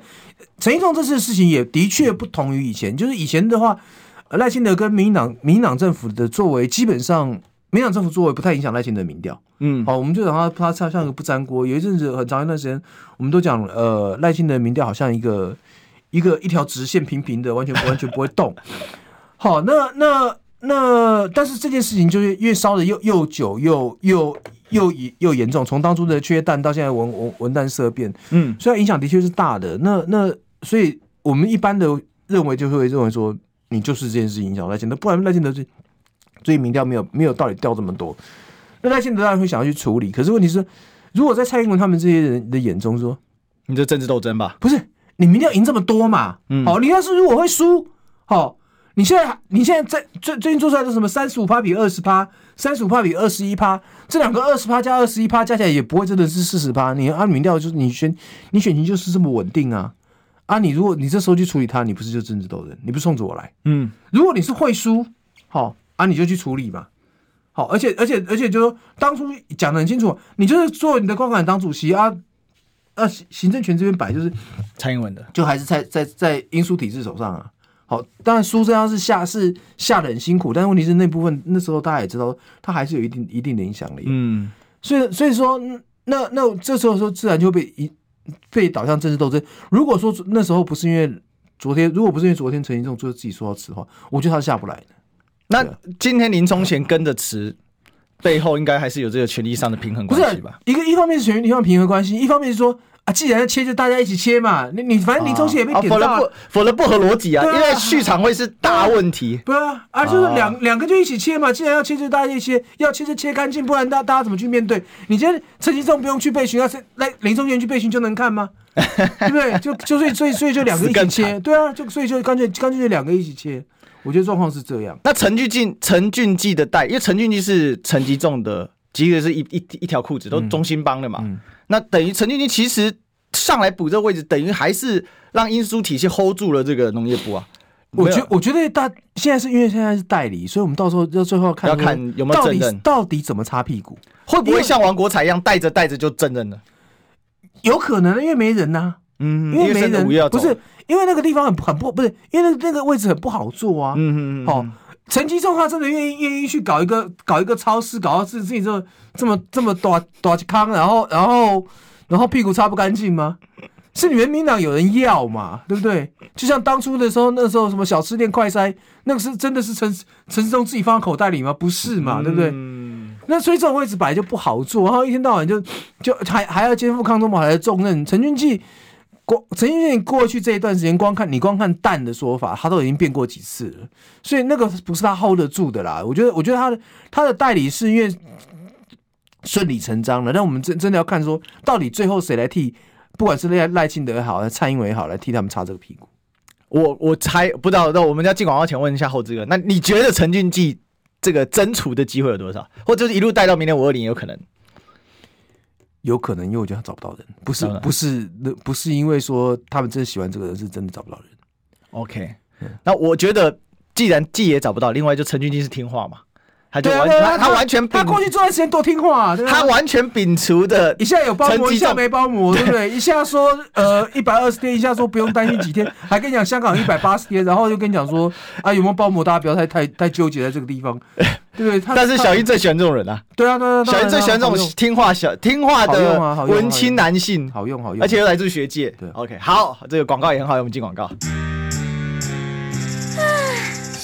S3: 陈吉仲这次的事情也的确不同于以前，就是以前的话，赖清德跟民党民党政府的作为基本上。民进党政府作为不太影响赖清德民调，嗯，好，我们就讲他他他像一个不粘锅。有一阵子很长一段时间，我们都讲呃赖清德民调好像一个一个一条直线平平的，完全完全不会动。好，那那那，但是这件事情就是越烧的又又久又又又又严重，从当初的缺蛋到现在文文文旦色变，嗯，虽然影响的确是大的。那那所以我们一般的认为就会认为说，你就是这件事影响赖清德，不然赖清德是。所以民调没有没有道理掉这么多，那赖清德当然会想要去处理。可是问题是，如果在蔡英文他们这些人的眼中说，
S1: 你这政治斗争吧？
S3: 不是，你民调赢这么多嘛？嗯，好，你要是如果会输，好，你现在你现在在最最近做出来的什么三十五趴比二十趴，三十五趴比二十一趴，这两个二十趴加二十一趴加起来也不会真的是四十趴。你按民调就是你选你选情就是这么稳定啊啊！你如果你这时候去处理他，你不是就政治斗争？你不是冲着我来？嗯，如果你是会输，好。啊，你就去处理嘛，好，而且而且而且，就说当初讲的很清楚，你就是做你的光杆党主席啊，啊，行政权这边摆就是
S1: 蔡英文的，
S3: 就还是在在在英苏体制手上啊。好，当然苏贞昌是下是下的很辛苦，但是问题是那部分那时候大家也知道，他还是有一定一定的影响力。嗯，所以所以说那那这时候说自然就会被一被导向政治斗争。如果说那时候不是因为昨天，如果不是因为昨天陈时中就自己说要辞的话，我觉得他是下不来的。
S1: 那今天林聪贤跟着辞，背后应该还是有这个权力上的平衡关系吧？
S3: 一个一方面是权力上的平衡关系，一方面是说啊，既然要切，就大家一起切嘛。你你反正林聪贤也被点到，否则
S1: 不否则不合逻辑啊，因为续场会是大问题。
S3: 对啊，啊就是两两个就一起切嘛，既然要切就大家一起切，要切就切干净，不然大大家怎么去面对？你今天陈其仲不用去备询，要是来林聪贤去备询就能看吗？对不对？就就所以所以所以就两个一起切，对啊，就所以就干脆干脆就两个一起切。我觉得状况是这样。
S1: 那陈俊进、陈俊记的代，因为陈俊记是陈吉仲的，其实是一一一条裤子，都中心帮的嘛。那等于陈俊进其实上来补这个位置，等于还是让英苏体系 hold 住了这个农业部啊。
S3: 我觉我觉得大现在是因为现在是代理，所以我们到时候要最后要看
S1: 要看有没有正任，
S3: 到底怎么擦屁股，
S1: 会不会像王国才一样带着带着就正任了？
S3: 有可能，因为没人呐、啊。嗯，因为没人，不是因为那个地方很很不不是，因为那那个位置很不好做啊。嗯嗯嗯。好，陈吉仲他真的愿意愿意去搞一个搞一个超市，搞到自自己这这么这么短短康，然后然后然后屁股擦不干净吗？是你们民党有人要嘛，对不对？就像当初的时候，那时候什么小吃店快塞，那个是真的是陈陈世忠自己放在口袋里吗？不是嘛，对不对？嗯。那所以这种位置本来就不好做，然后一天到晚就就还还要肩负抗中保台的重任，陈俊记。过陈俊记过去这一段时间，光看你光看蛋的说法，他都已经变过几次了，所以那个不是他 hold 得住的啦。我觉得，我觉得他的他的代理是因为顺理成章的，但我们真真的要看说，到底最后谁来替，不管是赖赖清德也好，蔡英文也好，来替他们擦这个屁股。
S1: 我我猜不知道，那我们要进广告前问一下后这个，那你觉得陈俊记这个争除的机会有多少，或者是一路带到明年五二零有可能？
S3: 有可能，因为我觉得他找不到人，不是不是那不是因为说他们真的喜欢这个人，是真的找不到人。
S1: OK，那我觉得既然季也找不到，另外就陈俊基是听话嘛，他就完，他他完全，
S3: 他过去这段时间多听话，啊
S1: 他完全摒除的，
S3: 一下有包膜，一下没包膜，对不对？一下说呃一百二十天，一下说不用担心几天，还跟你讲香港一百八十天，然后又跟你讲说啊有没有包膜，大家不要太太太纠结在这个地方，对不对？
S1: 但是小英最喜欢这种人啊，
S3: 对啊对啊，
S1: 小英最喜欢这种听话小听话的文青男性，
S3: 好用好用，
S1: 而且又来自学界。对，OK，好，这个广告也很好，我们进广告。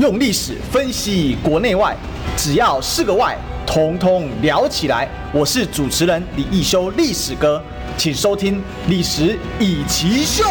S1: 用历史分析国内外，只要是个“外”，统统聊起来。我是主持人李易修，历史哥，请收听《历史易起秀》。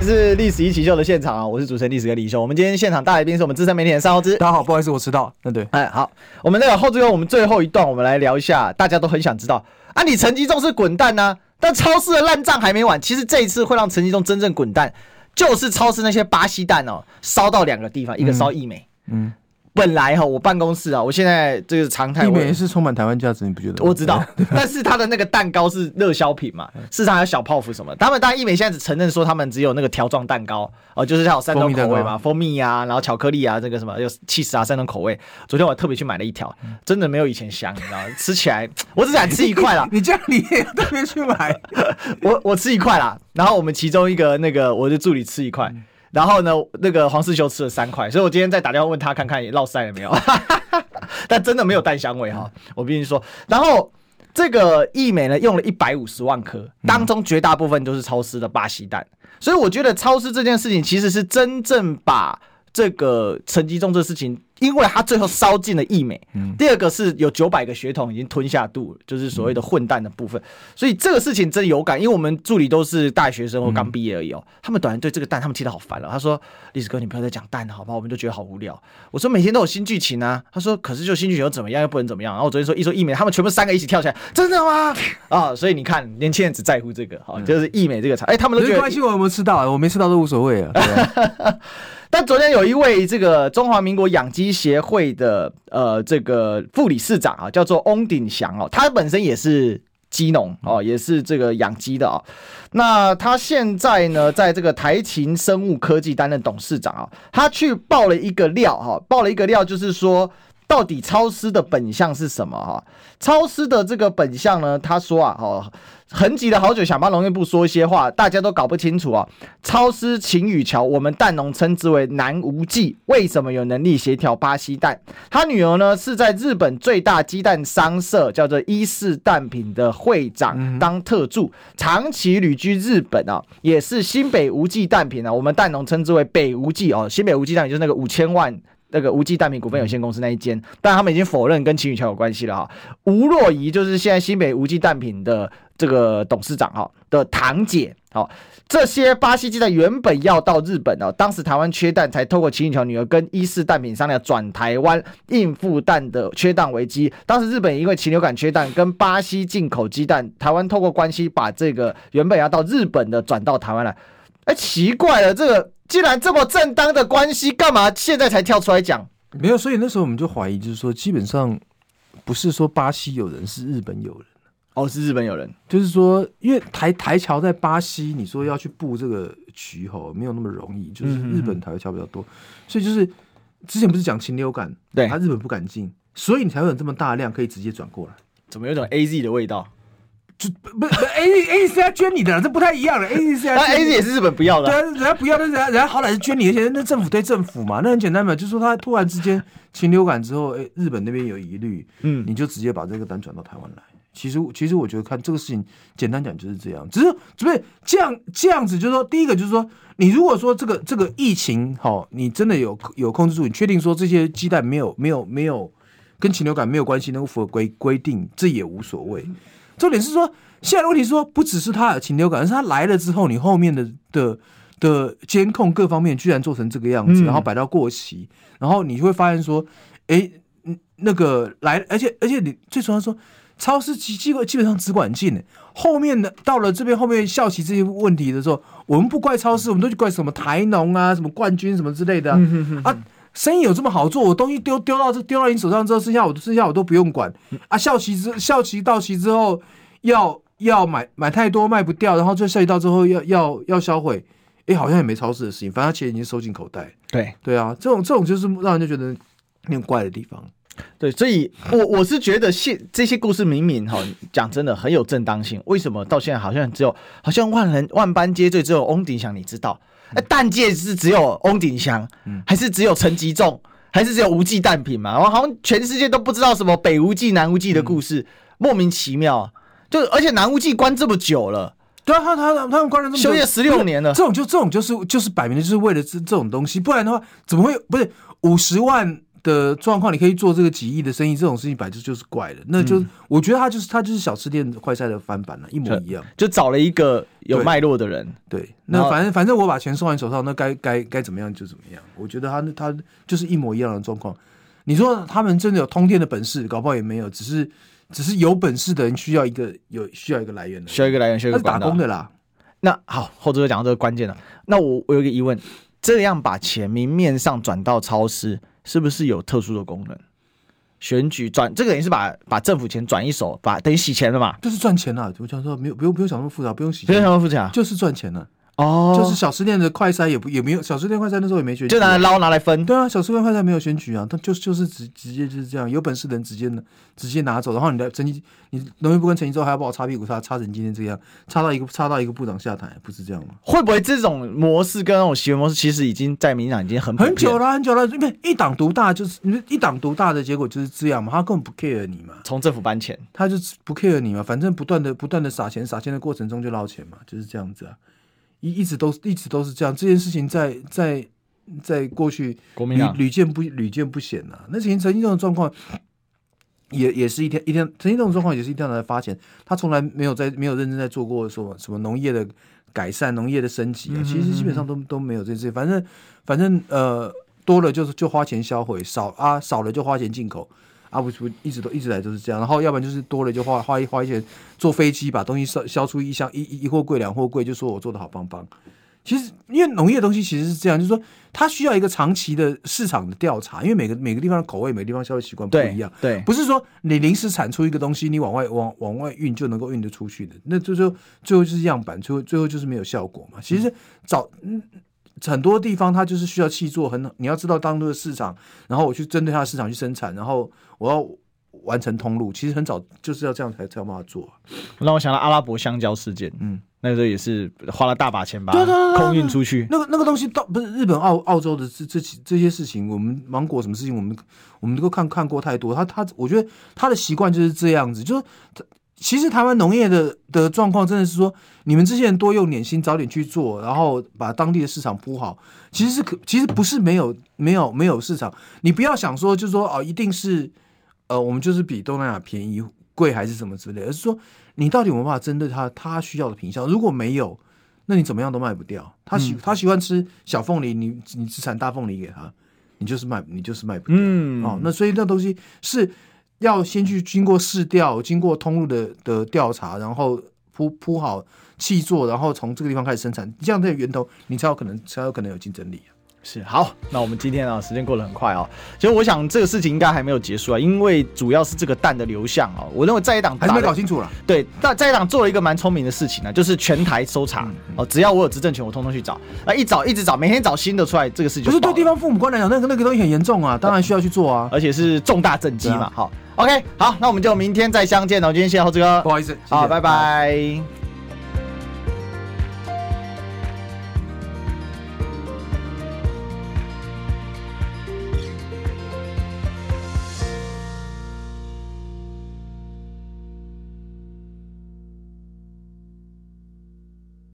S1: 这是《历史一起秀》的现场啊！我是主持人历史哥李易修。我们今天现场大来宾是我们资深媒体人三豪之。
S3: 大家好，不好意思，我迟到。那对，
S1: 哎，好，我们那个后最后，我们最后一段，我们来聊一下，大家都很想知道啊，你陈吉仲是滚蛋呢？但超市的烂账还没完，其实这一次会让陈吉仲真正滚蛋。就是超市那些巴西蛋哦，烧到两个地方，一个烧一美，嗯。嗯本来哈，我办公室啊，我现在这个常态。义
S3: 美是充满台湾价值，你不觉得？
S1: 我知道，但是它的那个蛋糕是热销品嘛，市场还有小泡芙什么。他们当然一美现在只承认说他们只有那个条状蛋糕哦，就是像有三种口味嘛，蜂蜜啊，然后巧克力啊，这个什么有 cheese 啊，三种口味。昨天我特别去买了一条，真的没有以前香，你知道吗？吃起来我只想吃一块啦。
S3: 你这样你也特别去买？
S1: 我我吃一块啦，然后我们其中一个那个我的助理吃一块。然后呢，那个黄世修吃了三块，所以我今天再打电话问他看看也落赛了没有，但真的没有蛋香味哈，我必须说。然后这个益美呢，用了一百五十万颗，当中绝大部分都是超市的巴西蛋，所以我觉得超市这件事情其实是真正把这个成绩中这事情。因为他最后烧尽了义美，嗯，第二个是有九百个血统已经吞下肚，就是所谓的混蛋的部分，所以这个事情真有感，因为我们助理都是大学生或刚毕业而已哦，他们短然对这个蛋，他们听得好烦了。他说：“历史哥，你不要再讲蛋了，好不好？我们就觉得好无聊。”我说：“每天都有新剧情啊。”他说：“可是就新剧情又怎么样？又不能怎么样。”然后我昨天说一说义美，他们全部三个一起跳起来，真的吗？啊，所以你看，年轻人只在乎这个，哈，就是义美这个场，哎，他们都没关
S3: 系，我有没有吃到？我没吃到都无所谓啊。
S1: 但昨天有一位这个中华民国养鸡协会的呃这个副理事长啊，叫做翁鼎祥哦，他本身也是鸡农哦，也是这个养鸡的啊。那他现在呢，在这个台勤生物科技担任董事长啊，他去爆了一个料哈，爆了一个料，就是说到底超师的本相是什么哈？超师的这个本相呢，他说啊，哦。横急了好久，想帮农业部说一些话，大家都搞不清楚啊。超师晴雨桥，我们蛋农称之为南无忌，为什么有能力协调巴西蛋？他女儿呢是在日本最大鸡蛋商社叫做伊势蛋品的会长当特助，长期旅居日本啊，也是新北无忌蛋品啊，我们蛋农称之为北无忌哦。新北无忌蛋品就是那个五千万。那个无忌蛋品股份有限公司那一间，但他们已经否认跟秦雨桥有关系了哈。吴若仪就是现在新北无忌蛋品的这个董事长哈的堂姐。好，这些巴西鸡蛋原本要到日本哦，当时台湾缺蛋，才透过秦雨桥女儿跟伊势蛋品商量转台湾应付蛋的缺蛋危机。当时日本因为禽流感缺蛋，跟巴西进口鸡蛋，台湾透过关系把这个原本要到日本的转到台湾来。哎，奇怪了，这个。既然这么正当的关系，干嘛现在才跳出来讲？
S3: 没有，所以那时候我们就怀疑，就是说，基本上不是说巴西有人，是日本有人。
S1: 哦，是日本有人，
S3: 就是说，因为台台桥在巴西，你说要去布这个局吼，没有那么容易。就是日本台桥比较多，所以就是之前不是讲禽流感，
S1: 对，
S3: 他日本不敢进，所以你才会有这么大量可以直接转过来。
S1: 怎么有种 AZ 的味道？
S3: 不不，A A 是要捐你的，这不太一样的。A 是要，
S1: 那 A 也是日本不要的。
S3: 对啊，人家不要，但是人家好歹是捐你，的钱那政府对政府嘛，那很简单嘛，就是说他突然之间禽流感之后，哎，日本那边有疑虑，嗯，你就直接把这个单转到台湾来。其实其实我觉得看这个事情，简单讲就是这样，只是准备这样这样子，就是说第一个就是说，你如果说这个这个疫情好，你真的有有控制住，你确定说这些鸡蛋没有没有没有跟禽流感没有关系，能够符合规规定，这也无所谓。重点是说，现在的问题是说，不只是他有禽流感，而是他来了之后，你后面的的的监控各方面居然做成这个样子，嗯、然后摆到过期，然后你会发现说，哎，那个来，而且而且你最主要说，超市基基基本上只管进，后面的到了这边后面校企这些问题的时候，我们不怪超市，我们都去怪什么台农啊，什么冠军什么之类的啊。嗯、啊生意有这么好做？我东西丢丢到这丢到你手上之后，剩下我剩下我都不用管啊。效期之效期到期之后，要要买买太多卖不掉，然后就效期到之后要要要销毁，哎，好像也没超市的事情，反正钱已经收进口袋。
S1: 对对
S3: 啊，这种这种就是让人家觉得那种怪的地方。
S1: 对，所以我我是觉得现这些故事明明哈讲真的很有正当性，为什么到现在好像只有好像万人万般皆醉只有翁鼎祥你知道？哎，蛋界是只有翁鼎祥，还是只有陈吉仲，还是只有无忌蛋品嘛？我好像全世界都不知道什么北无忌、南无忌的故事，嗯、莫名其妙。就而且南无忌关这么久了，
S3: 对啊，他他他们关了这么久，
S1: 休业十六年了。
S3: 这种就这种就是就是摆明的就是为了这这种东西，不然的话怎么会不是五十万？的状况，你可以做这个几亿的生意，这种事情本来就就是怪的。那就、嗯、我觉得他就是他就是小吃店快菜的翻版了，一模一样
S1: 就，就找了一个有脉络的人。
S3: 对，对那反正反正我把钱送完手上，那该该该怎么样就怎么样。我觉得他他就是一模一样的状况。你说他们真的有通天的本事，搞不好也没有，只是只是有本事的人需要一个有需要一个来源的，
S1: 需要一个来源，需要一个
S3: 打工的啦。
S1: 那好，后者讲到这个关键了。那我我有一个疑问，这样把钱明面上转到超市。是不是有特殊的功能？选举转这个等于是把把政府钱转一手，把等于洗钱了嘛？
S3: 就是赚钱了。我讲说没有不用不用想那么复杂，不用洗钱，
S1: 不用想那么复杂，
S3: 就是赚钱了。
S1: 哦，
S3: 就是小吃店的快筛也不也没有，小吃店快筛那时候也没选举，
S1: 就拿来捞拿来分。
S3: 对啊，小吃店快筛没有选举啊，他就就是直直接就是这样，有本事的人直接直接拿走，然后你的成绩，你农业部跟陈吉仲还要帮我擦屁股，擦擦成今天这样，擦到一个擦到一个部长下台，不是这样吗？
S1: 会不会这种模式跟那种行为模式，其实已经在民进党已经很
S3: 很久了，很久了，因为一党独大就是一党独大的结果就是这样嘛，他根本不 care 你嘛，
S1: 从政府搬钱，
S3: 他就不 care 你嘛，反正不断的不断的撒钱，撒钱的过程中就捞钱嘛，就是这样子啊。一一直都一直都是这样，这件事情在在在过去屡屡见不屡见不鲜呐、啊。那曾经曾经这种状况，也也是一天一天，曾经这种状况也是一天来发钱。他从来没有在没有认真在做过说什么农业的改善、农业的升级啊。其实基本上都都没有这些，反正反正呃多了就是就花钱销毁，少啊少了就花钱进口。啊不不，一直都一直来都是这样，然后要不然就是多了就花花一花一些坐飞机把东西销销出一箱一一货柜两货柜，就说我做的好棒棒。其实因为农业的东西其实是这样，就是说它需要一个长期的市场的调查，因为每个每个地方的口味、每个地方消费习惯不一样，
S1: 对，对，
S3: 不是说你临时产出一个东西，你往外往往外运就能够运得出去的，那就就最后就是样板，最后最后就是没有效果嘛。其实早嗯。很多地方它就是需要去做，很你要知道当地的市场，然后我去针对它的市场去生产，然后我要完成通路。其实很早就是要这样才才有办法做。
S1: 让我想到阿拉伯香蕉事件，嗯，那个时候也是花了大把钱把
S3: 对对对
S1: 空运出去。
S3: 那个那个东西到不是日本澳澳洲的这这这些事情，我们芒果什么事情，我们我们都看看过太多。他他我觉得他的习惯就是这样子，就是他。其实台湾农业的的状况真的是说，你们这些人多用点心，早点去做，然后把当地的市场铺好。其实是可，其实不是没有没有没有市场。你不要想说，就是说哦，一定是呃，我们就是比东南亚便宜贵还是什么之类，而是说你到底有没有办法针对他他需要的品相？如果没有，那你怎么样都卖不掉。他喜、嗯、他喜欢吃小凤梨，你你只产大凤梨给他，你就是卖你就是卖不掉。嗯哦，那所以那东西是。要先去经过试调，经过通路的的调查，然后铺铺好气座，然后从这个地方开始生产，这样的源头你才有可能才有可能有竞争力。
S1: 是好，那我们今天啊，时间过得很快哦。其实我想这个事情应该还没有结束啊，因为主要是这个蛋的流向啊。我认为在野党
S3: 还是没搞清楚了。
S1: 对，但在野党做了一个蛮聪明的事情呢，就是全台搜查哦，只要我有执政权，我通通去找。啊，一找一直找，每天找新的出来，这个事情就。
S3: 不是对地方父母官来讲，那个那个东西很严重啊，当然需要去做啊，
S1: 而且是重大政绩嘛。好，OK，好，那我们就明天再相见哦。今天谢谢猴子哥，
S3: 不好意思，
S1: 好，拜拜。